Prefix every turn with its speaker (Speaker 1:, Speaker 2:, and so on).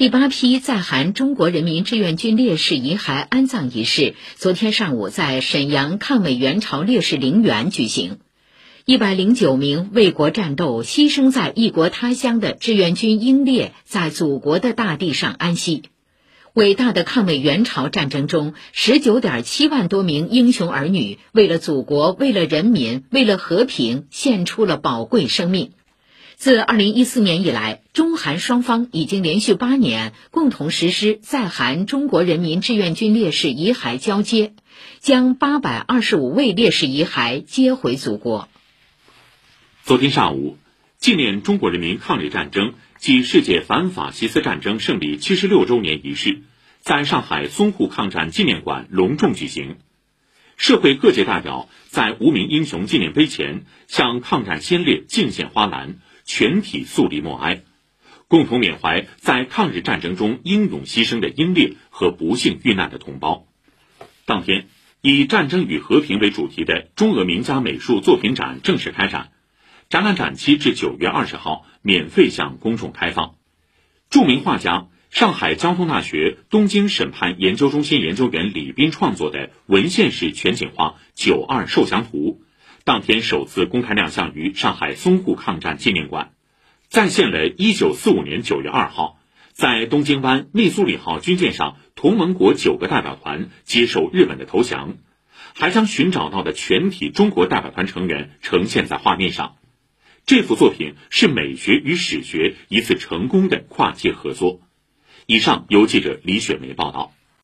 Speaker 1: 第八批在韩中国人民志愿军烈士遗骸安葬仪式昨天上午在沈阳抗美援朝烈士陵园举行。一百零九名为国战斗、牺牲在异国他乡的志愿军英烈在祖国的大地上安息。伟大的抗美援朝战争中，十九点七万多名英雄儿女为了祖国、为了人民、为了和平，献出了宝贵生命。自二零一四年以来，中韩双方已经连续八年共同实施在韩中国人民志愿军烈士遗骸交接，将八百二十五位烈士遗骸接回祖国。
Speaker 2: 昨天上午，纪念中国人民抗日战争暨世界反法西斯战争胜利七十六周年仪式在上海淞沪抗战纪念馆隆重举行。社会各界代表在无名英雄纪念碑前向抗战先烈敬献花篮。全体肃立默哀，共同缅怀在抗日战争中英勇牺牲的英烈和不幸遇难的同胞。当天，以“战争与和平”为主题的中俄名家美术作品展正式开展，展览展期至九月二十号免费向公众开放。著名画家、上海交通大学东京审判研究中心研究员李斌创作的文献式全景画《九二受降图》。当天首次公开亮相于上海淞沪抗战纪念馆，再现了1945年9月2号在东京湾密苏里号军舰上同盟国九个代表团接受日本的投降，还将寻找到的全体中国代表团成员呈现在画面上。这幅作品是美学与史学一次成功的跨界合作。以上由记者李雪梅报道。